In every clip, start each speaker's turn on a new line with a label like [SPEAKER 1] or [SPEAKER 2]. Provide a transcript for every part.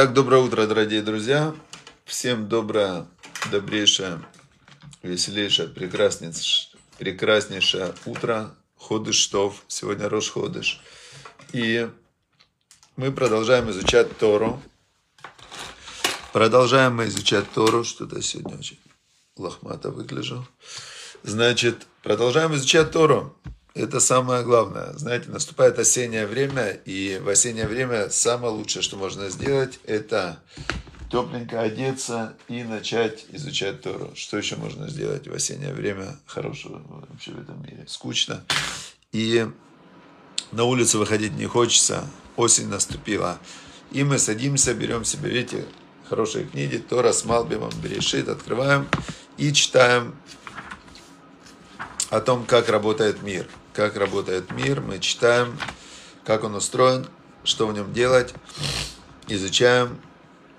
[SPEAKER 1] Итак, доброе утро, дорогие друзья. Всем доброе, добрейшее, веселейшее, прекраснейшее, прекраснейшее утро. Ходыштов. Сегодня Рош Ходыш. И мы продолжаем изучать Тору. Продолжаем мы изучать Тору. Что-то сегодня очень лохмато выгляжу. Значит, продолжаем изучать Тору. Это самое главное. Знаете, наступает осеннее время, и в осеннее время самое лучшее, что можно сделать, это тепленько одеться и начать изучать Тору. Что еще можно сделать в осеннее время хорошего вообще в этом мире? Скучно. И на улицу выходить не хочется. Осень наступила. И мы садимся, берем себе, видите, хорошие книги, Тора с Малбимом, Берешит, открываем и читаем о том, как работает мир – как работает мир, мы читаем, как он устроен, что в нем делать, изучаем.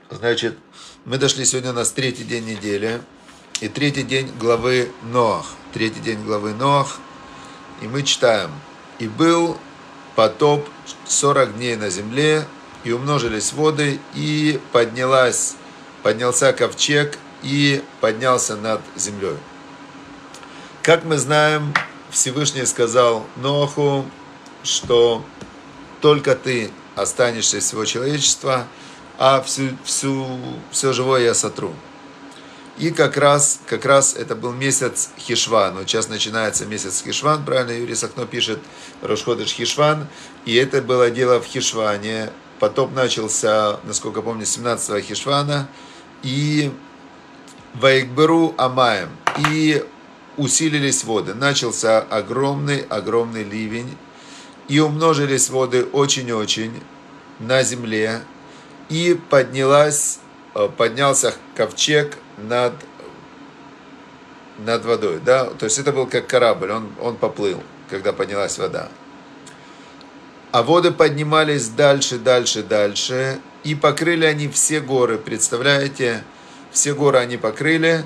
[SPEAKER 1] Значит, мы дошли сегодня у нас третий день недели, и третий день главы Ноах. Третий день главы Ноах, и мы читаем. «И был потоп 40 дней на земле, и умножились воды, и поднялась, поднялся ковчег, и поднялся над землей». Как мы знаем, Всевышний сказал Ноху, что только ты останешься из всего человечества, а всю, всю, все живое я сотру. И как раз, как раз это был месяц Хишван. Вот сейчас начинается месяц Хишван, правильно Юрий Сахно пишет, Рошходыш Хишван. И это было дело в Хишване. Потоп начался, насколько помню, 17 Хишвана. И Вайкберу Амаем. И усилились воды. Начался огромный, огромный ливень. И умножились воды очень-очень на земле. И поднялась, э, поднялся ковчег над, над водой. Да? То есть это был как корабль, он, он поплыл, когда поднялась вода. А воды поднимались дальше, дальше, дальше. И покрыли они все горы. Представляете? Все горы они покрыли.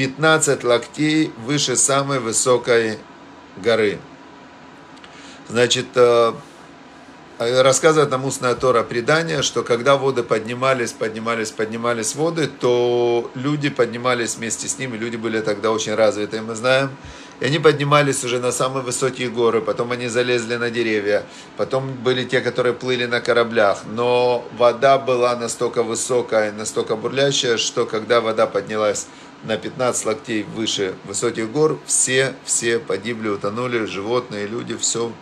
[SPEAKER 1] 15 локтей выше самой высокой горы. Значит, э, рассказывает нам устная Тора предание, что когда воды поднимались, поднимались, поднимались воды, то люди поднимались вместе с ними, люди были тогда очень развитые, мы знаем, и они поднимались уже на самые высокие горы, потом они залезли на деревья, потом были те, которые плыли на кораблях, но вода была настолько высокая, настолько бурлящая, что когда вода поднялась на 15 локтей выше высоких гор, все, все погибли, утонули, животные, люди, все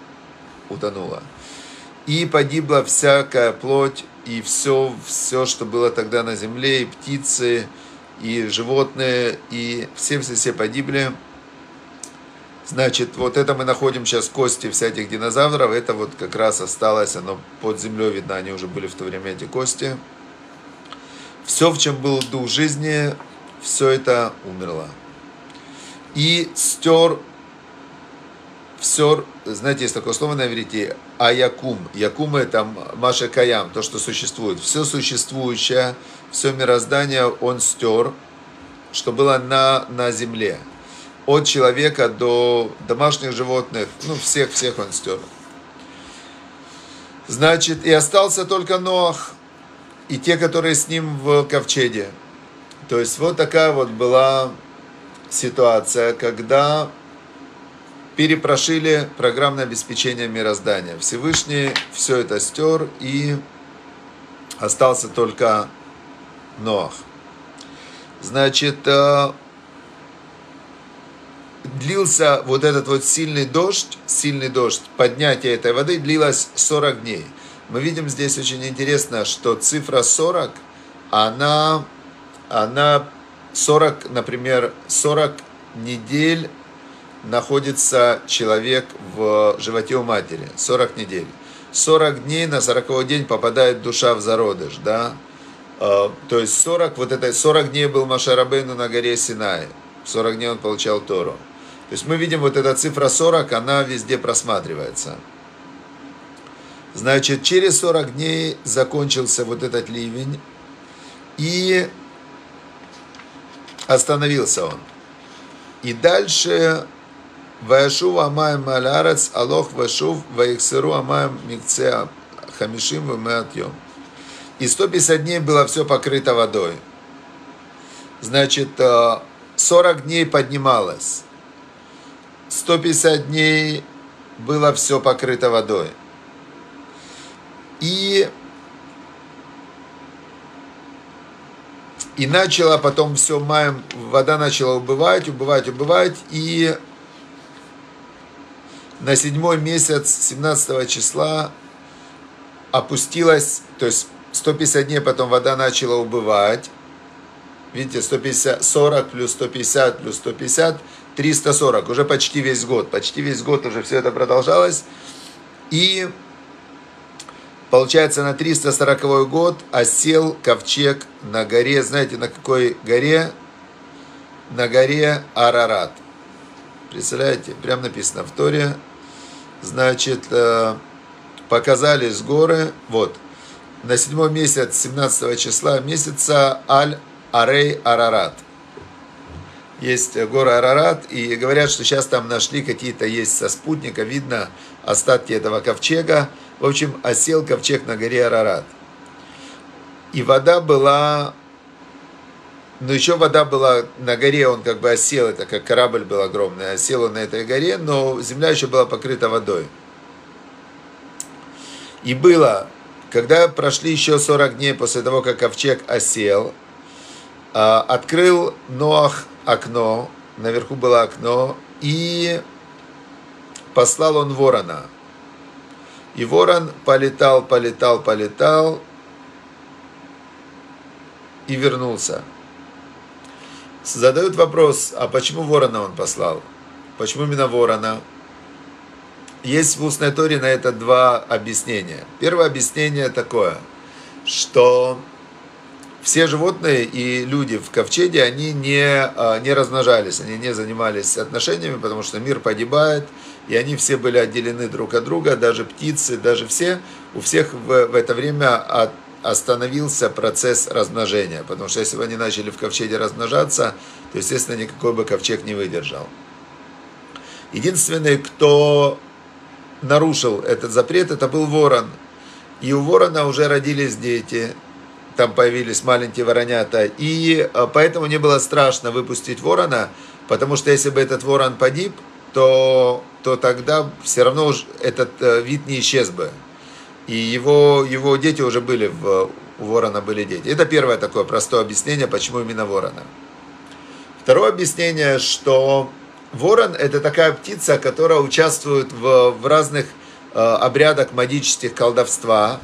[SPEAKER 1] утонуло. И погибла всякая плоть, и все, все, что было тогда на земле, и птицы, и животные, и все-все-все погибли. Значит, вот это мы находим сейчас кости всяких динозавров, это вот как раз осталось, оно под землей видно, они уже были в то время, эти кости. Все, в чем был дух жизни, все это умерло. И стер все, знаете, есть такое слово на иврите, аякум. Якум это Маша Каям, то, что существует. Все существующее, все мироздание он стер, что было на, на земле. От человека до домашних животных, ну, всех-всех он стер. Значит, и остался только Ноах и те, которые с ним в ковчеге. То есть вот такая вот была ситуация, когда перепрошили программное обеспечение мироздания. Всевышний все это стер и остался только Ноах. Значит, э, длился вот этот вот сильный дождь, сильный дождь, поднятие этой воды длилось 40 дней. Мы видим здесь очень интересно, что цифра 40, она она 40, например, 40 недель находится человек в животе у матери. 40 недель. 40 дней, на 40 день попадает душа в зародыш, да? А, то есть 40, вот это 40 дней был Машарабейну на горе Синай. 40 дней он получал Тору. То есть мы видим вот эта цифра 40, она везде просматривается. Значит, через 40 дней закончился вот этот ливень. И Остановился он. И дальше Ваяшув Амаем Алярец, Алох Вашув Ваиксеру Амаем Микце Хамишим Вемеатьем. и 150 дней было все покрыто водой. Значит, 40 дней поднималось. 150 дней было все покрыто водой. И, и начала потом все маем, вода начала убывать, убывать, убывать, и на седьмой месяц, 17 числа, опустилась, то есть 150 дней потом вода начала убывать. Видите, 150, 40 плюс 150 плюс 150, 340, уже почти весь год. Почти весь год уже все это продолжалось. И получается на 340 год осел ковчег на горе, знаете, на какой горе? На горе Арарат. Представляете, прям написано в Торе. Значит, э, показались горы, вот, на седьмой месяц, 17 числа месяца Аль-Арей Арарат. Есть гора Арарат, и говорят, что сейчас там нашли какие-то, есть со спутника, видно остатки этого ковчега. В общем, осел ковчег на горе Арарат. И вода была, ну еще вода была на горе, он как бы осел, это как корабль был огромный, осел он на этой горе, но земля еще была покрыта водой. И было, когда прошли еще 40 дней после того, как ковчег осел, а, открыл Ноах окно, наверху было окно, и послал он ворона. И ворон полетал, полетал, полетал и вернулся. Задают вопрос, а почему ворона он послал? Почему именно ворона? Есть в устной торе на это два объяснения. Первое объяснение такое, что все животные и люди в ковчеге, они не, а, не размножались, они не занимались отношениями, потому что мир погибает, и они все были отделены друг от друга, даже птицы, даже все, у всех в, в это время от, остановился процесс размножения, потому что если бы они начали в ковчеге размножаться, то, естественно, никакой бы ковчег не выдержал. Единственный, кто нарушил этот запрет, это был ворон. И у ворона уже родились дети, там появились маленькие воронята. И э, поэтому не было страшно выпустить ворона, потому что если бы этот ворон погиб, то, то тогда все равно этот э, вид не исчез бы. И его, его дети уже были, в, у ворона были дети. Это первое такое простое объяснение, почему именно ворона. Второе объяснение, что Ворон – это такая птица, которая участвует в, в разных э, обрядах магических колдовства.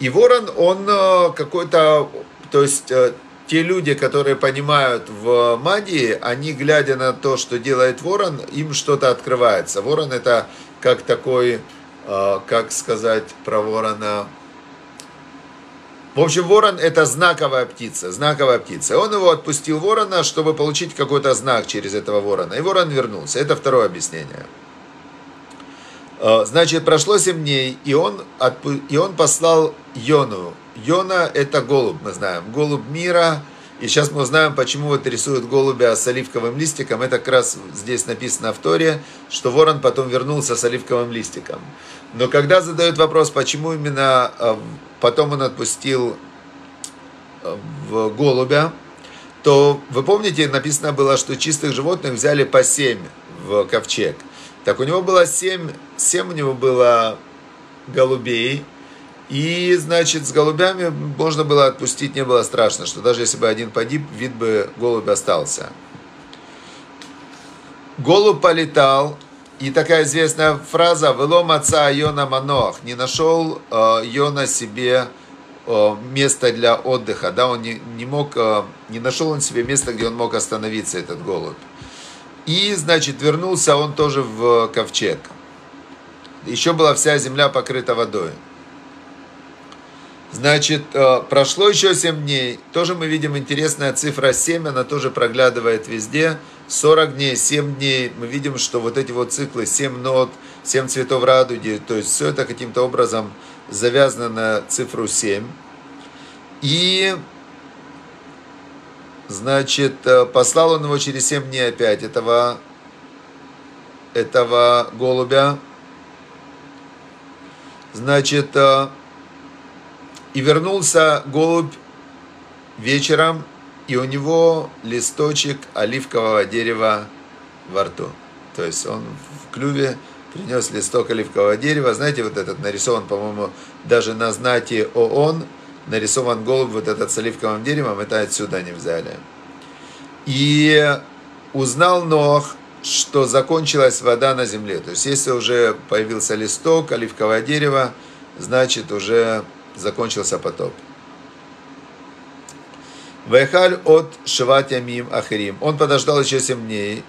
[SPEAKER 1] И ворон, он э, какой-то, то есть э, те люди, которые понимают в магии, они, глядя на то, что делает ворон, им что-то открывается. Ворон – это как такой, э, как сказать про ворона – в общем, ворон это знаковая птица, знаковая птица. Он его отпустил ворона, чтобы получить какой-то знак через этого ворона. И ворон вернулся. Это второе объяснение. А, значит, прошло 7 дней, и он, отпу... и он послал Йону. Йона это голубь, мы знаем. Голубь мира. И сейчас мы узнаем, почему вот рисуют голубя с оливковым листиком. Это как раз здесь написано в Торе, что ворон потом вернулся с оливковым листиком. Но когда задают вопрос, почему именно а, потом он отпустил э, в голубя, то вы помните, написано было, что чистых животных взяли по семь в ковчег. Так у него было семь, семь у него было голубей, и, значит, с голубями можно было отпустить, не было страшно, что даже если бы один погиб, вид бы голубь остался. Голубь полетал, и такая известная фраза «Велом отца Йона Манох» не нашел э, Йона себе э, место для отдыха, да, он не, не мог, э, не нашел он себе место, где он мог остановиться, этот голубь. И, значит, вернулся он тоже в ковчег. Еще была вся земля покрыта водой. Значит, прошло еще 7 дней. Тоже мы видим интересная цифра 7, она тоже проглядывает везде. 40 дней, 7 дней, мы видим, что вот эти вот циклы, 7 нот, 7 цветов радуги, то есть все это каким-то образом завязано на цифру 7. И, значит, э, послал он его через 7 дней опять, этого, этого голубя. Значит, э, И вернулся голубь вечером, и у него листочек оливкового дерева во рту. То есть он в клюве принес листок оливкового дерева. Знаете, вот этот нарисован, по-моему, даже на знате ООН, нарисован голубь вот этот с оливковым деревом, это отсюда они взяли. И узнал Нох, что закончилась вода на земле. То есть, если уже появился листок оливковое дерево, значит, уже закончился потоп. Вайхаль от Шиват Ямим Ахирим. Он подождал еще 7 дней.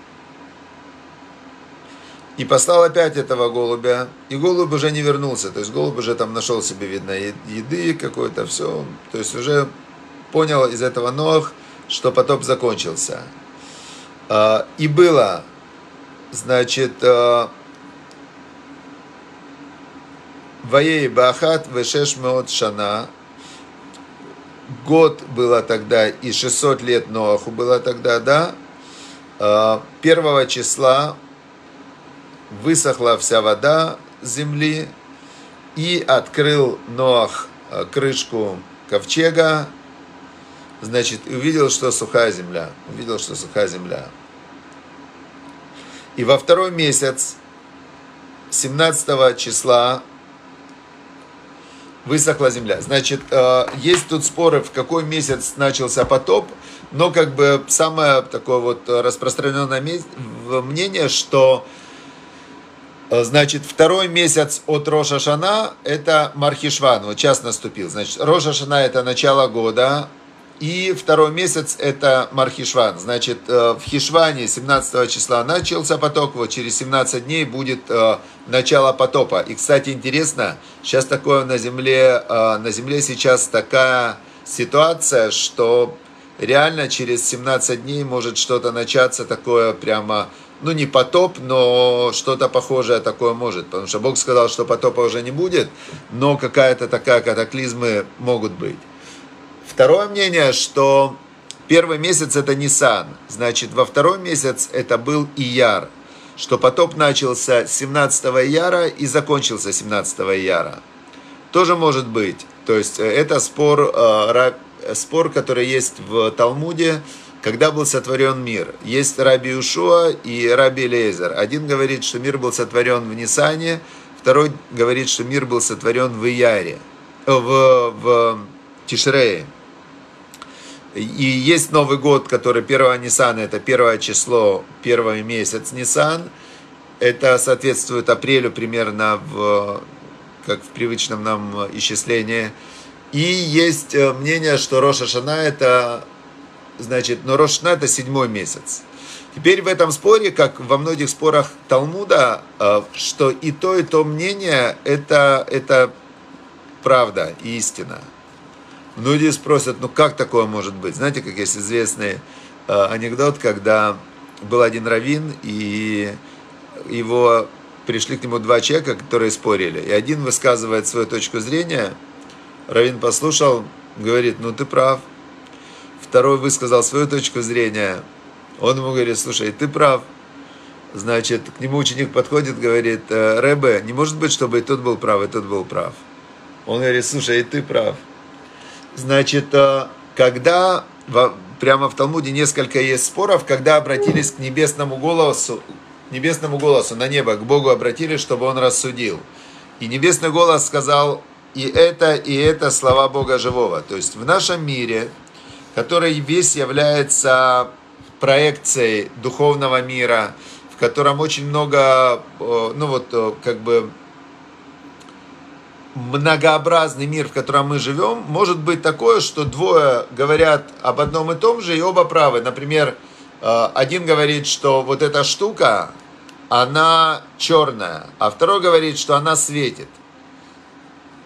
[SPEAKER 1] И послал опять этого голубя. И голубь уже не вернулся. То есть голубь уже там нашел себе, видно, еды какой-то, все. То есть уже понял из этого Нох, что потоп закончился. А, и было, значит, а, Ваей Бахат Вешеш Меот Шана. Год было тогда, и 600 лет Ноаху было тогда, да. А, первого числа высохла вся вода земли, и открыл Ноах а, крышку ковчега, значит, увидел, что сухая земля. Увидел, что сухая земля. И во второй месяц, 17 числа, высохла земля. Значит, э, есть тут споры, в какой месяц начался потоп, но как бы самое такое вот распространенное мнение, что э, Значит, второй месяц от Роша Шана – это Мархишван, вот час наступил. Значит, Роша Шана – это начало года, и второй месяц это Мархишван. Значит, э, в Хишване 17 числа начался поток, вот через 17 дней будет э, начало потопа. И, кстати, интересно, сейчас такое на земле, э, на земле сейчас такая ситуация, что реально через 17 дней может что-то начаться такое прямо, ну не потоп, но что-то похожее такое может. Потому что Бог сказал, что потопа уже не будет, но какая-то такая катаклизмы могут быть. Второе мнение, что первый месяц это Нисан, значит во второй месяц это был Ияр, что потоп начался 17 Ияра и закончился 17 Ияра. Тоже может быть. То есть э, это спор, э, спор, который есть в Талмуде, когда был сотворен мир. Есть Раби Ушуа и Раби Лейзер. Один говорит, что мир был сотворен в Нисане, второй говорит, что мир был сотворен в Ияре, э, в, в Тишрее. И есть Новый год, который 1 Ниссана, это первое число, первый месяц Ниссан. Это соответствует апрелю примерно, в, как в привычном нам исчислении. И есть э, мнение, что Роша Шана это, значит, но Роша Шана это седьмой месяц. Теперь в этом споре, как во многих спорах Талмуда, э, что и то, и то мнение, это, это правда и истина. Многие спросят, ну как такое может быть? Знаете, как есть известный э, анекдот, когда был один раввин, и его пришли к нему два человека, которые спорили. И один высказывает свою точку зрения, раввин послушал, говорит, ну ты прав. Второй высказал свою точку зрения, он ему говорит, слушай, ты прав. Значит, к нему ученик подходит, говорит, «Э, Рэбе, не может быть, чтобы и тот был прав, и тот был прав. Он говорит, слушай, и ты прав. Значит, э, когда прямо в Талмуде несколько есть споров, когда обратились к небесному голосу, небесному голосу на небо, к Богу обратились, чтобы он рассудил. И небесный голос сказал, и это, и это слова Бога живого. То есть в нашем мире, который весь является проекцией духовного мира, в котором очень много, э, ну вот, э, как бы многообразный мир, в котором мы живем, может быть такое, что двое говорят об одном и том же, и оба правы. Например, э, один говорит, что вот эта штука, она черная, а второй говорит, что она светит.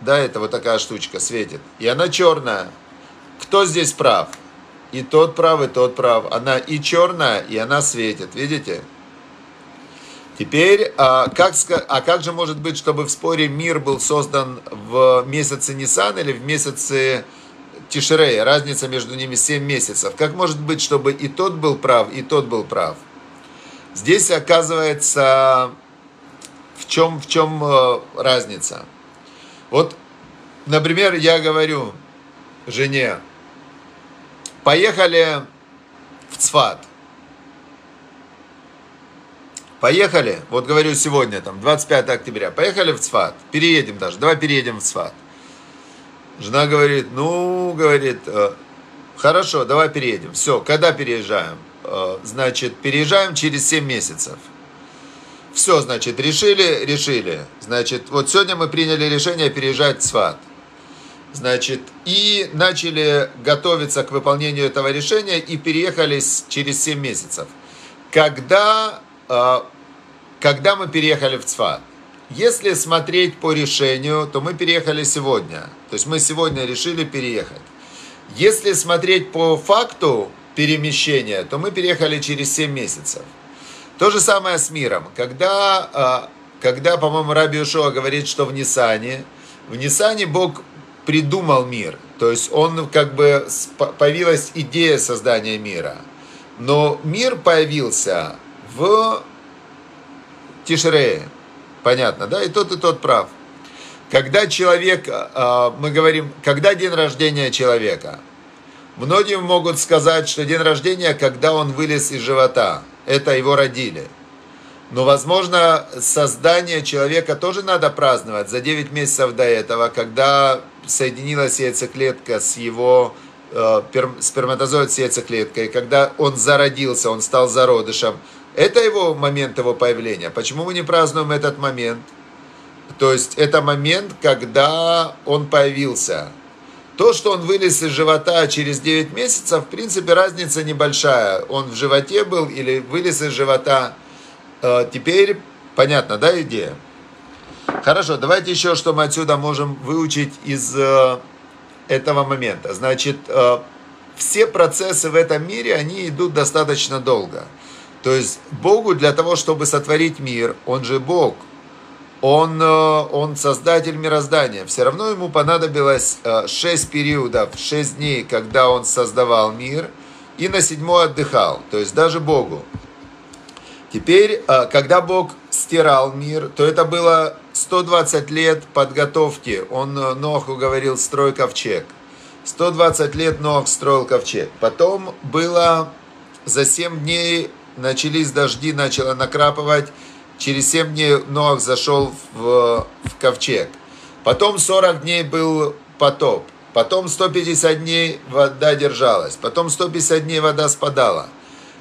[SPEAKER 1] Да, это вот такая штучка светит. И она черная. Кто здесь прав? И тот прав, и тот прав. Она и черная, и она светит. Видите? Теперь, а как, а как же может быть, чтобы в споре мир был создан в месяце Нисан или в месяце Тишрея? Разница между ними 7 месяцев. Как может быть, чтобы и тот был прав, и тот был прав? Здесь оказывается, в чем, в чем э, разница? Вот например, я говорю жене, поехали в Цфат. Поехали, вот говорю сегодня, там, 25 октября, поехали в Цфат, переедем даже, давай переедем в Цфат. Жена говорит, ну, говорит, «Э, хорошо, давай переедем. Все, когда переезжаем? Э, значит, переезжаем через 7 месяцев. Все, значит, решили, решили. Значит, вот сегодня мы приняли решение переезжать в Цфат. Значит, и начали готовиться к выполнению этого решения и переехали через 7 месяцев. Когда а, когда мы переехали в ЦФА. Если смотреть по решению, то мы переехали сегодня. То есть мы сегодня решили переехать. Если смотреть по факту перемещения, то мы переехали через 7 месяцев. То же самое с миром. Когда, а, когда по-моему, Раби Ушуа говорит, что в Нисане, в Нисане Бог придумал мир. То есть он как бы появилась идея создания мира. Но мир появился в Тишрея. Понятно, да? И тот, и тот прав. Когда человек, а, мы говорим, когда день рождения человека? Многие могут сказать, что день рождения, когда он вылез из живота. Это его родили. Но, возможно, создание человека тоже надо праздновать за 9 месяцев до этого, когда соединилась яйцеклетка с его э, сперматозоид с яйцеклеткой, когда он зародился, он стал зародышем. Это его момент его появления. Почему мы не празднуем этот момент? То есть это момент, когда он появился. То, что он вылез из живота через 9 месяцев, в принципе, разница небольшая. Он в животе был или вылез из живота. Э, теперь понятно, да, идея? Хорошо, давайте еще, что мы отсюда можем выучить из э, этого момента. Значит, э, все процессы в этом мире, они идут достаточно долго. То есть Богу для того, чтобы сотворить мир, Он же Бог, он, э, он создатель мироздания. Все равно ему понадобилось 6 э, периодов, 6 дней, когда он создавал мир, и на седьмой отдыхал, то есть даже Богу. Теперь, э, когда Бог стирал мир, то это было 120 лет подготовки. Он Ноху говорил, строй ковчег. 120 лет Нох строил ковчег. Потом было за 7 дней начались дожди, начало накрапывать. Через 7 дней Ноах зашел в, в ковчег. Потом 40 дней был потоп. Потом 150 дней вода держалась. Потом 150 дней вода спадала.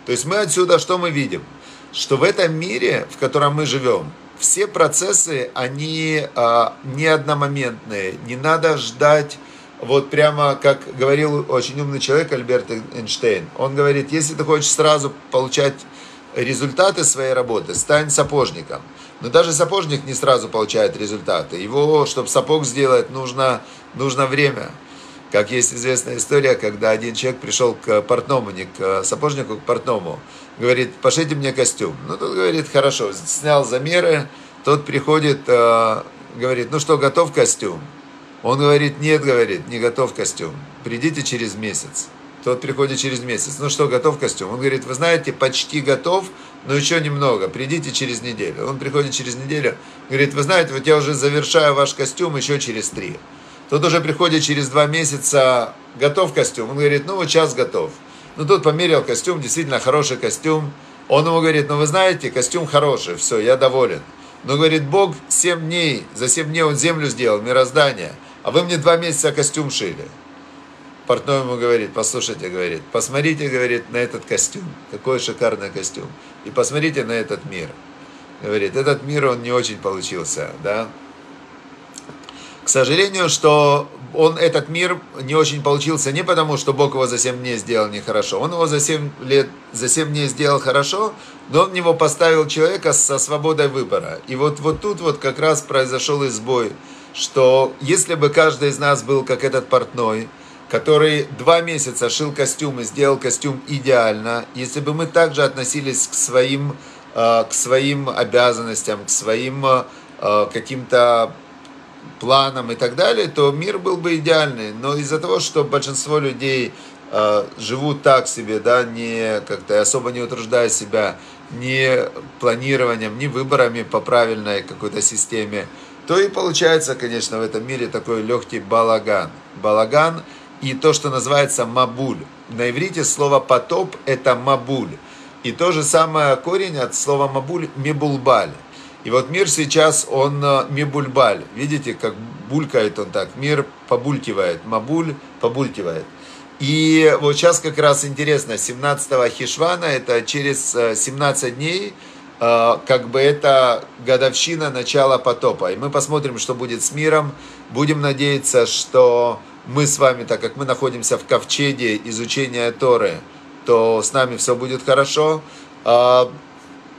[SPEAKER 1] То есть мы отсюда что мы видим? Что в этом мире, в котором мы живем, все процессы, они а, не одномоментные. Не надо ждать вот прямо, как говорил очень умный человек Альберт Эйнштейн, он говорит, если ты хочешь сразу получать результаты своей работы, стань сапожником. Но даже сапожник не сразу получает результаты. Его, чтобы сапог сделать, нужно, нужно время. Как есть известная история, когда один человек пришел к портному, не к сапожнику, к портному, говорит, пошите мне костюм. Ну, тот говорит, хорошо, снял замеры, тот приходит, э, говорит, ну что, готов костюм? Он говорит, нет, говорит, не готов костюм. Придите через месяц. Тот приходит через месяц. Ну что, готов костюм? Он говорит, вы знаете, почти готов, но еще немного. Придите через неделю. Он приходит через неделю. Говорит, вы знаете, вот я уже завершаю ваш костюм еще через три. Тот уже приходит через два месяца, готов костюм. Он говорит, ну вот сейчас готов. Ну тут померил костюм, действительно хороший костюм. Он ему говорит, ну вы знаете, костюм хороший, все, я доволен. Но говорит, Бог 7 дней, за 7 дней он землю сделал, мироздание – а вы мне два месяца костюм шили. Портной ему говорит, послушайте, говорит, посмотрите, говорит, на этот костюм, какой шикарный костюм, и посмотрите на этот мир. Говорит, этот мир, он не очень получился, да. К сожалению, что он, этот мир не очень получился не потому, что Бог его за 7 дней сделал нехорошо. Он его за 7, лет, за 7 дней сделал хорошо, но он в него поставил человека со свободой выбора. И вот, вот тут вот как раз произошел избой что если бы каждый из нас был как этот портной, который два месяца шил костюм и сделал костюм идеально, если бы мы также относились к своим, э, к своим обязанностям, к своим э, каким-то планам и так далее, то мир был бы идеальный. Но из-за того, что большинство людей э, живут так себе, да, не как-то особо не утруждая себя ни планированием, ни выборами по правильной какой-то системе, то и получается, конечно, в этом мире такой легкий балаган. Балаган и то, что называется мабуль. На иврите слово потоп это мабуль. И то же самое корень от слова мабуль мебулбаль. И вот мир сейчас, он э, мебульбаль. Видите, как булькает он так. Мир побулькивает. Мабуль побулькивает. И вот сейчас как раз интересно, 17 Хишвана, это через 17 э, дней, как бы это годовщина начала потопа. И мы посмотрим, что будет с миром. Будем надеяться, что мы с вами, так как мы находимся в ковчеге изучения Торы, то с нами все будет хорошо. А,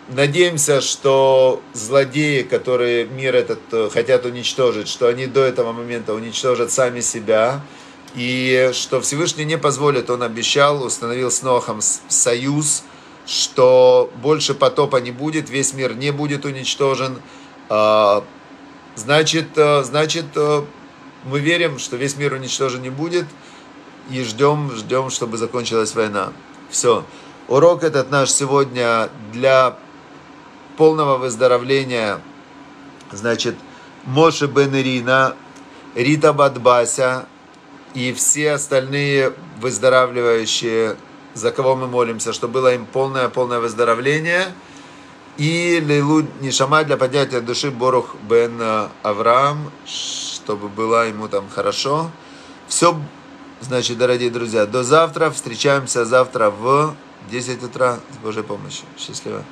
[SPEAKER 1] надеемся, что злодеи, которые мир этот э, хотят уничтожить, что они до этого момента уничтожат сами себя, и что Всевышний не позволит, он обещал, установил с Нохом союз, что больше потопа не будет, весь мир не будет уничтожен. А, значит, э, значит, э, мы верим, что весь мир уничтожен не будет, и ждем, ждем, чтобы закончилась война. Все. Урок этот наш сегодня для полного выздоровления, значит, Моше Бен Ирина, Рита Бадбася и все остальные выздоравливающие, за кого мы молимся, чтобы было им полное-полное выздоровление. И Лейлу Нишама для поднятия души Борух Бен Авраам, чтобы было ему там хорошо. Все, значит, дорогие друзья, до завтра. Встречаемся завтра в 10 утра с Божьей помощью. Счастливо.